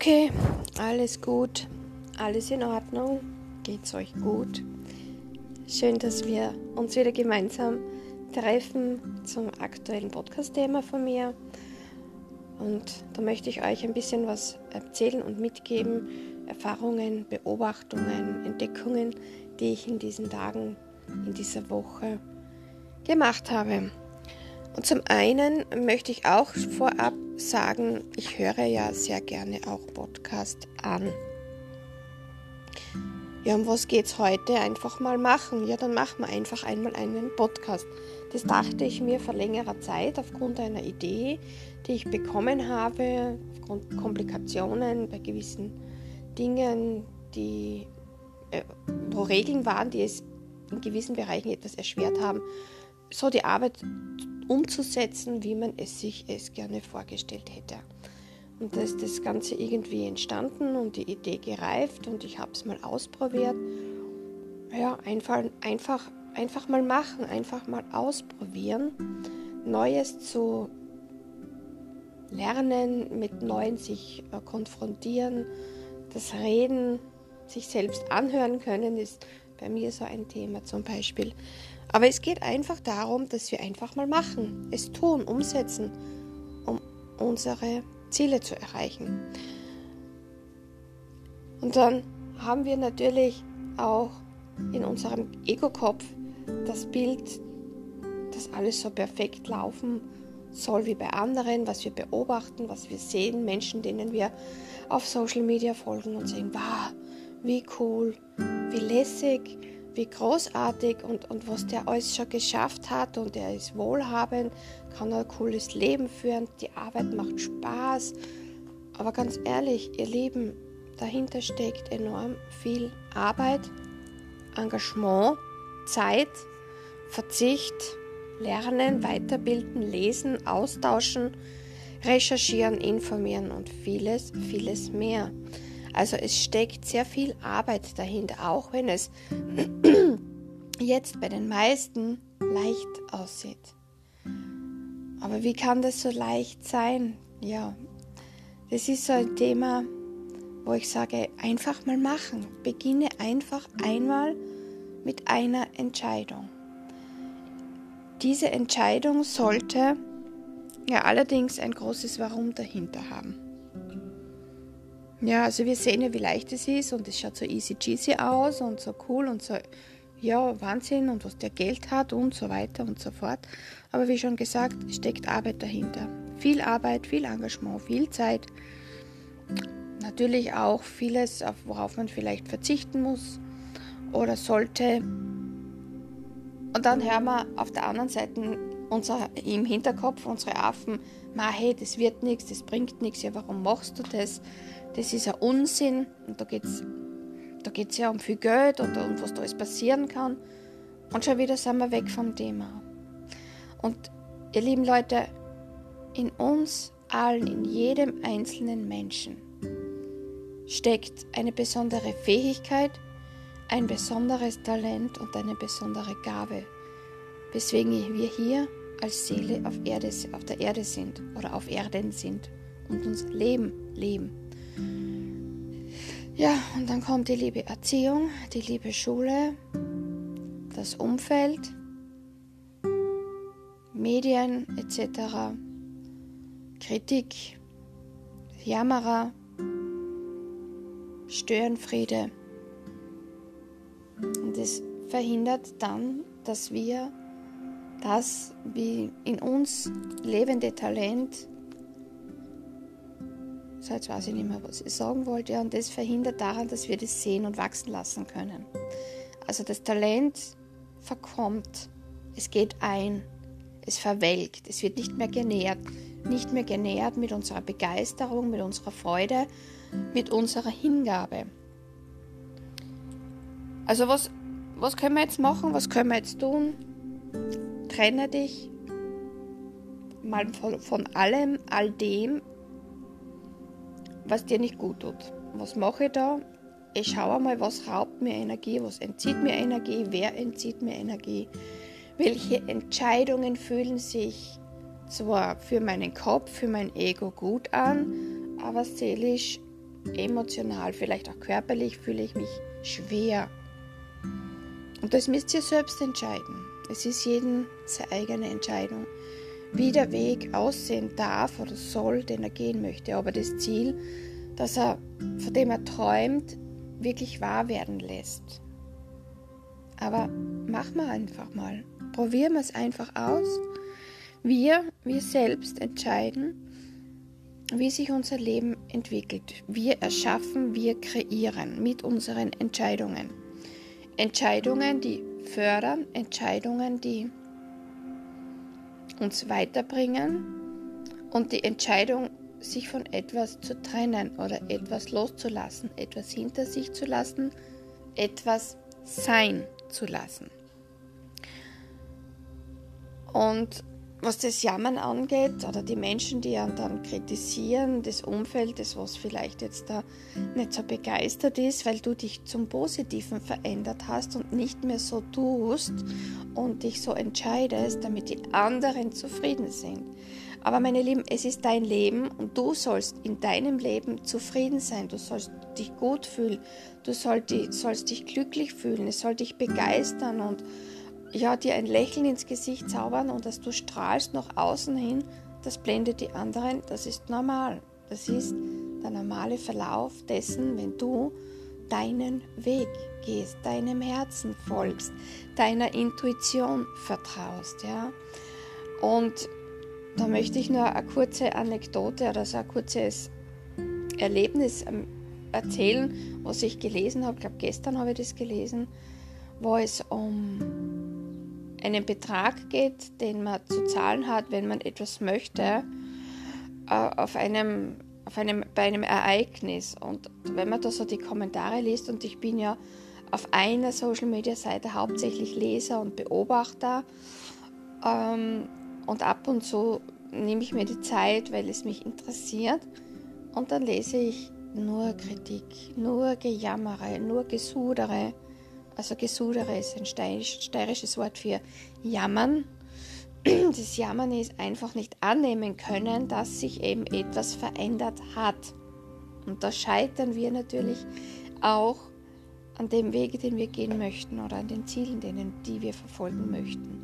Okay, alles gut, alles in Ordnung, geht's euch gut? Schön, dass wir uns wieder gemeinsam treffen zum aktuellen Podcast-Thema von mir. Und da möchte ich euch ein bisschen was erzählen und mitgeben, Erfahrungen, Beobachtungen, Entdeckungen, die ich in diesen Tagen, in dieser Woche gemacht habe. Und zum einen möchte ich auch vorab sagen, ich höre ja sehr gerne auch Podcast an. Ja, um was geht's heute? Einfach mal machen. Ja, dann machen wir einfach einmal einen Podcast. Das dachte ich mir vor längerer Zeit aufgrund einer Idee, die ich bekommen habe, aufgrund Komplikationen bei gewissen Dingen, die, äh, wo Regeln waren, die es in gewissen Bereichen etwas erschwert haben, so die Arbeit umzusetzen, wie man es sich es gerne vorgestellt hätte. Und da ist das Ganze irgendwie entstanden und die Idee gereift und ich habe es mal ausprobiert. Ja, einfach, einfach, einfach mal machen, einfach mal ausprobieren, Neues zu lernen, mit Neuen sich äh, konfrontieren, das Reden, sich selbst anhören können, ist bei mir so ein Thema zum Beispiel. Aber es geht einfach darum, dass wir einfach mal machen, es tun, umsetzen, um unsere Ziele zu erreichen. Und dann haben wir natürlich auch in unserem Ego-Kopf das Bild, dass alles so perfekt laufen soll wie bei anderen, was wir beobachten, was wir sehen, Menschen, denen wir auf Social Media folgen und sehen, wow, wie cool, wie lässig, wie großartig und, und was der alles schon geschafft hat und er ist wohlhabend, kann ein cooles Leben führen, die Arbeit macht Spaß. Aber ganz ehrlich, ihr Lieben, dahinter steckt enorm viel Arbeit, Engagement, Zeit, Verzicht, Lernen, Weiterbilden, Lesen, Austauschen, Recherchieren, Informieren und vieles, vieles mehr. Also es steckt sehr viel Arbeit dahinter, auch wenn es jetzt bei den meisten leicht aussieht. Aber wie kann das so leicht sein? Ja, das ist so ein Thema, wo ich sage, einfach mal machen. Beginne einfach einmal mit einer Entscheidung. Diese Entscheidung sollte ja allerdings ein großes Warum dahinter haben. Ja, also wir sehen ja, wie leicht es ist und es schaut so easy cheesy aus und so cool und so, ja, Wahnsinn und was der Geld hat und so weiter und so fort. Aber wie schon gesagt, steckt Arbeit dahinter. Viel Arbeit, viel Engagement, viel Zeit. Natürlich auch vieles, worauf man vielleicht verzichten muss oder sollte. Und dann hören wir auf der anderen Seite unser, im Hinterkopf unsere Affen, ma hey, das wird nichts, das bringt nichts, ja, warum machst du das? Das ist ein Unsinn und da geht es da geht's ja um viel Geld und um was da alles passieren kann. Und schon wieder sind wir weg vom Thema. Und ihr lieben Leute, in uns allen, in jedem einzelnen Menschen steckt eine besondere Fähigkeit, ein besonderes Talent und eine besondere Gabe, weswegen wir hier als Seele auf, Erde, auf der Erde sind oder auf Erden sind und uns Leben leben. Ja, und dann kommt die liebe Erziehung, die liebe Schule, das Umfeld, Medien etc., Kritik, Jammerer, Störenfriede. Und das verhindert dann, dass wir das wie in uns lebende Talent so, jetzt weiß ich nicht mehr, was ich sagen wollte. und das verhindert daran, dass wir das sehen und wachsen lassen können. Also das Talent verkommt, es geht ein, es verwelkt, es wird nicht mehr genährt. Nicht mehr genährt mit unserer Begeisterung, mit unserer Freude, mit unserer Hingabe. Also was, was können wir jetzt machen? Was können wir jetzt tun? Trenne dich mal von, von allem, all dem, was dir nicht gut tut. Was mache ich da? Ich schaue mal, was raubt mir Energie, was entzieht mir Energie, wer entzieht mir Energie, welche Entscheidungen fühlen sich zwar für meinen Kopf, für mein Ego gut an, aber seelisch emotional, vielleicht auch körperlich fühle ich mich schwer. Und das müsst ihr selbst entscheiden. Es ist jeden seine eigene Entscheidung, wie der Weg aussehen darf oder soll, den er gehen möchte. Aber das Ziel, das er, von dem er träumt, wirklich wahr werden lässt. Aber machen wir einfach mal. Probieren wir es einfach aus. Wir, wir selbst entscheiden, wie sich unser Leben entwickelt. Wir erschaffen, wir kreieren mit unseren Entscheidungen. Entscheidungen, die fördern, Entscheidungen, die uns weiterbringen und die Entscheidung, sich von etwas zu trennen oder etwas loszulassen, etwas hinter sich zu lassen, etwas sein zu lassen. Und was das Jammern angeht oder die Menschen, die einen dann kritisieren, das Umfeld, das was vielleicht jetzt da nicht so begeistert ist, weil du dich zum Positiven verändert hast und nicht mehr so tust und dich so entscheidest, damit die anderen zufrieden sind. Aber meine Lieben, es ist dein Leben und du sollst in deinem Leben zufrieden sein. Du sollst dich gut fühlen. Du sollst dich glücklich fühlen. Es soll dich begeistern und ja, dir ein Lächeln ins Gesicht zaubern und dass du strahlst nach außen hin, das blendet die anderen, das ist normal. Das ist der normale Verlauf dessen, wenn du deinen Weg gehst, deinem Herzen folgst, deiner Intuition vertraust, ja. Und da möchte ich nur eine kurze Anekdote oder so ein kurzes Erlebnis ähm, erzählen, was ich gelesen habe. Ich glaube, gestern habe ich das gelesen, wo es um einen Betrag geht, den man zu zahlen hat, wenn man etwas möchte, äh, auf einem, auf einem, bei einem Ereignis. Und wenn man da so die Kommentare liest, und ich bin ja auf einer Social-Media-Seite hauptsächlich Leser und Beobachter, ähm, und ab und zu nehme ich mir die Zeit, weil es mich interessiert, und dann lese ich nur Kritik, nur Gejammere, nur Gesudere also Gesudere ist ein steirisches Wort für jammern. Das Jammern ist einfach nicht annehmen können, dass sich eben etwas verändert hat. Und da scheitern wir natürlich auch an dem Wege, den wir gehen möchten oder an den Zielen, denen, die wir verfolgen möchten.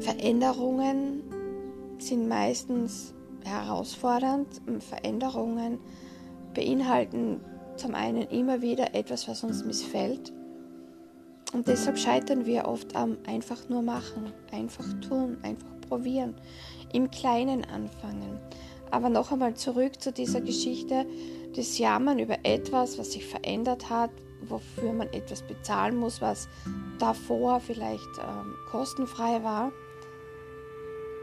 Veränderungen sind meistens herausfordernd. Veränderungen beinhalten zum einen immer wieder etwas, was uns missfällt und deshalb scheitern wir oft am einfach nur machen, einfach tun, einfach probieren, im Kleinen anfangen. Aber noch einmal zurück zu dieser Geschichte des Jammern über etwas, was sich verändert hat, wofür man etwas bezahlen muss, was davor vielleicht ähm, kostenfrei war.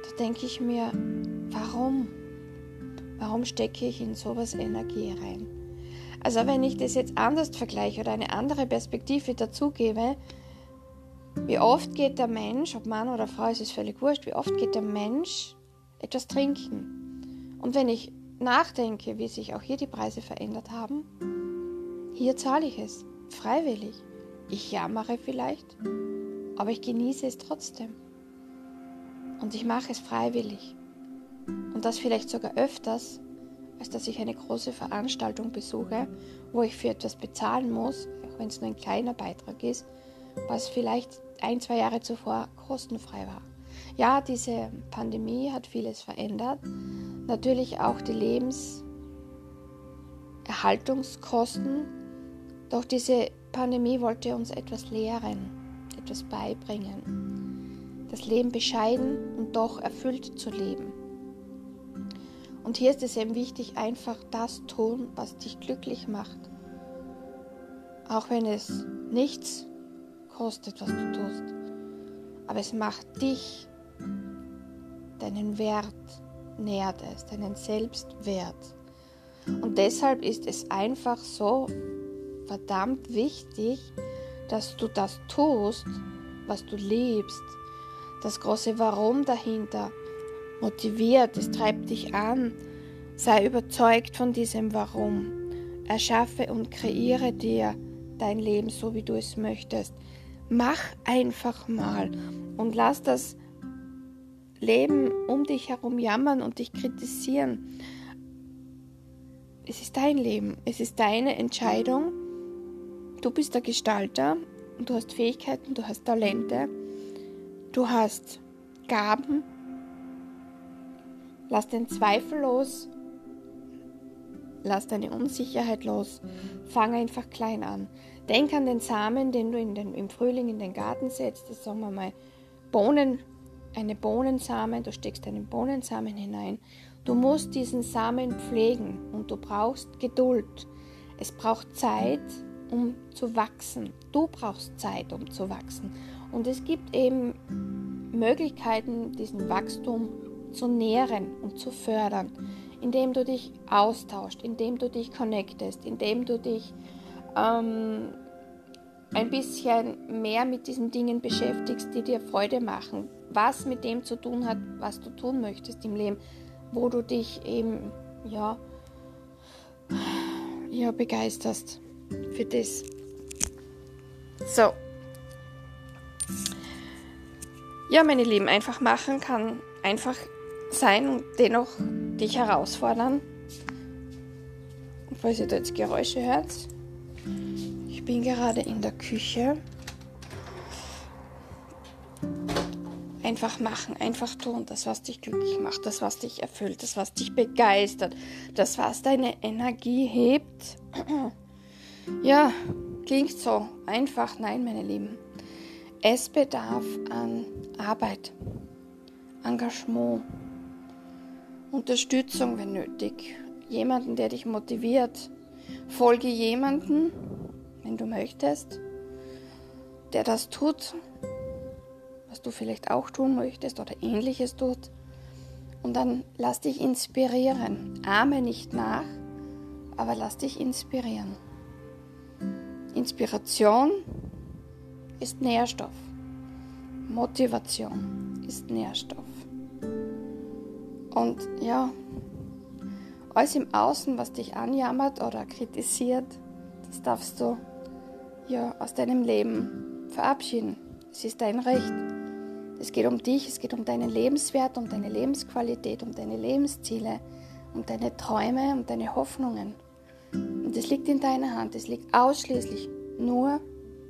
Da denke ich mir, warum? Warum stecke ich in sowas Energie rein? Also wenn ich das jetzt anders vergleiche oder eine andere Perspektive dazugebe, wie oft geht der Mensch, ob Mann oder Frau, ist es völlig wurscht, wie oft geht der Mensch etwas trinken? Und wenn ich nachdenke, wie sich auch hier die Preise verändert haben, hier zahle ich es, freiwillig. Ich jammere vielleicht, aber ich genieße es trotzdem. Und ich mache es freiwillig. Und das vielleicht sogar öfters, als dass ich eine große Veranstaltung besuche, wo ich für etwas bezahlen muss, auch wenn es nur ein kleiner Beitrag ist, was vielleicht ein, zwei Jahre zuvor kostenfrei war. Ja, diese Pandemie hat vieles verändert. Natürlich auch die Lebenserhaltungskosten. Doch diese Pandemie wollte uns etwas lehren, etwas beibringen. Das Leben bescheiden und doch erfüllt zu leben. Und hier ist es eben wichtig, einfach das tun, was dich glücklich macht. Auch wenn es nichts kostet, was du tust. Aber es macht dich, deinen Wert, nährt es, deinen Selbstwert. Und deshalb ist es einfach so verdammt wichtig, dass du das tust, was du liebst. Das große Warum dahinter motiviert, es treibt dich an. Sei überzeugt von diesem Warum. Erschaffe und kreiere dir dein Leben so, wie du es möchtest. Mach einfach mal und lass das Leben um dich herum jammern und dich kritisieren. es ist dein Leben, es ist deine Entscheidung. Du bist der Gestalter und du hast Fähigkeiten, du hast Talente, du hast Gaben. Lass den Zweifel los, lass deine Unsicherheit los, fang einfach klein an. Denk an den Samen, den du den, im Frühling in den Garten setzt, das sagen wir mal Bohnen, eine Bohnensamen, du steckst einen Bohnensamen hinein. Du musst diesen Samen pflegen und du brauchst Geduld. Es braucht Zeit, um zu wachsen. Du brauchst Zeit, um zu wachsen. Und es gibt eben Möglichkeiten, diesen Wachstum zu nähren und zu fördern, indem du dich austauscht, indem du dich connectest, indem du dich ähm, ein bisschen mehr mit diesen Dingen beschäftigst, die dir Freude machen, was mit dem zu tun hat, was du tun möchtest im Leben, wo du dich eben ja, ja begeisterst für das. So. Ja, meine Lieben, einfach machen kann einfach sein und dennoch dich herausfordern. falls ihr da jetzt Geräusche hört, ich bin gerade in der Küche. Einfach machen, einfach tun, das, was dich glücklich macht, das, was dich erfüllt, das, was dich begeistert, das, was deine Energie hebt. Ja, klingt so einfach. Nein, meine Lieben. Es bedarf an Arbeit, Engagement, Unterstützung, wenn nötig. Jemanden, der dich motiviert. Folge jemanden, wenn du möchtest, der das tut, was du vielleicht auch tun möchtest oder ähnliches tut. Und dann lass dich inspirieren. Ahme nicht nach, aber lass dich inspirieren. Inspiration ist Nährstoff. Motivation ist Nährstoff. Und ja, alles im Außen, was dich anjammert oder kritisiert, das darfst du ja, aus deinem Leben verabschieden. Es ist dein Recht. Es geht um dich, es geht um deinen Lebenswert, um deine Lebensqualität, um deine Lebensziele, um deine Träume, um deine Hoffnungen. Und es liegt in deiner Hand. Es liegt ausschließlich nur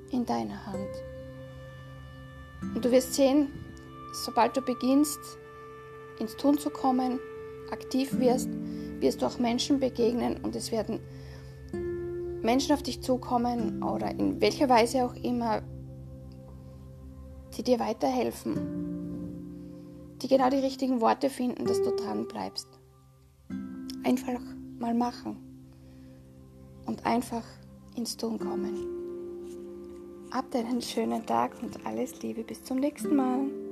in deiner Hand. Und du wirst sehen, sobald du beginnst, ins Tun zu kommen, aktiv wirst, wirst du auch Menschen begegnen und es werden Menschen auf dich zukommen oder in welcher Weise auch immer, die dir weiterhelfen, die genau die richtigen Worte finden, dass du dran bleibst. Einfach mal machen und einfach ins Tun kommen. Habt einen schönen Tag und alles Liebe. Bis zum nächsten Mal.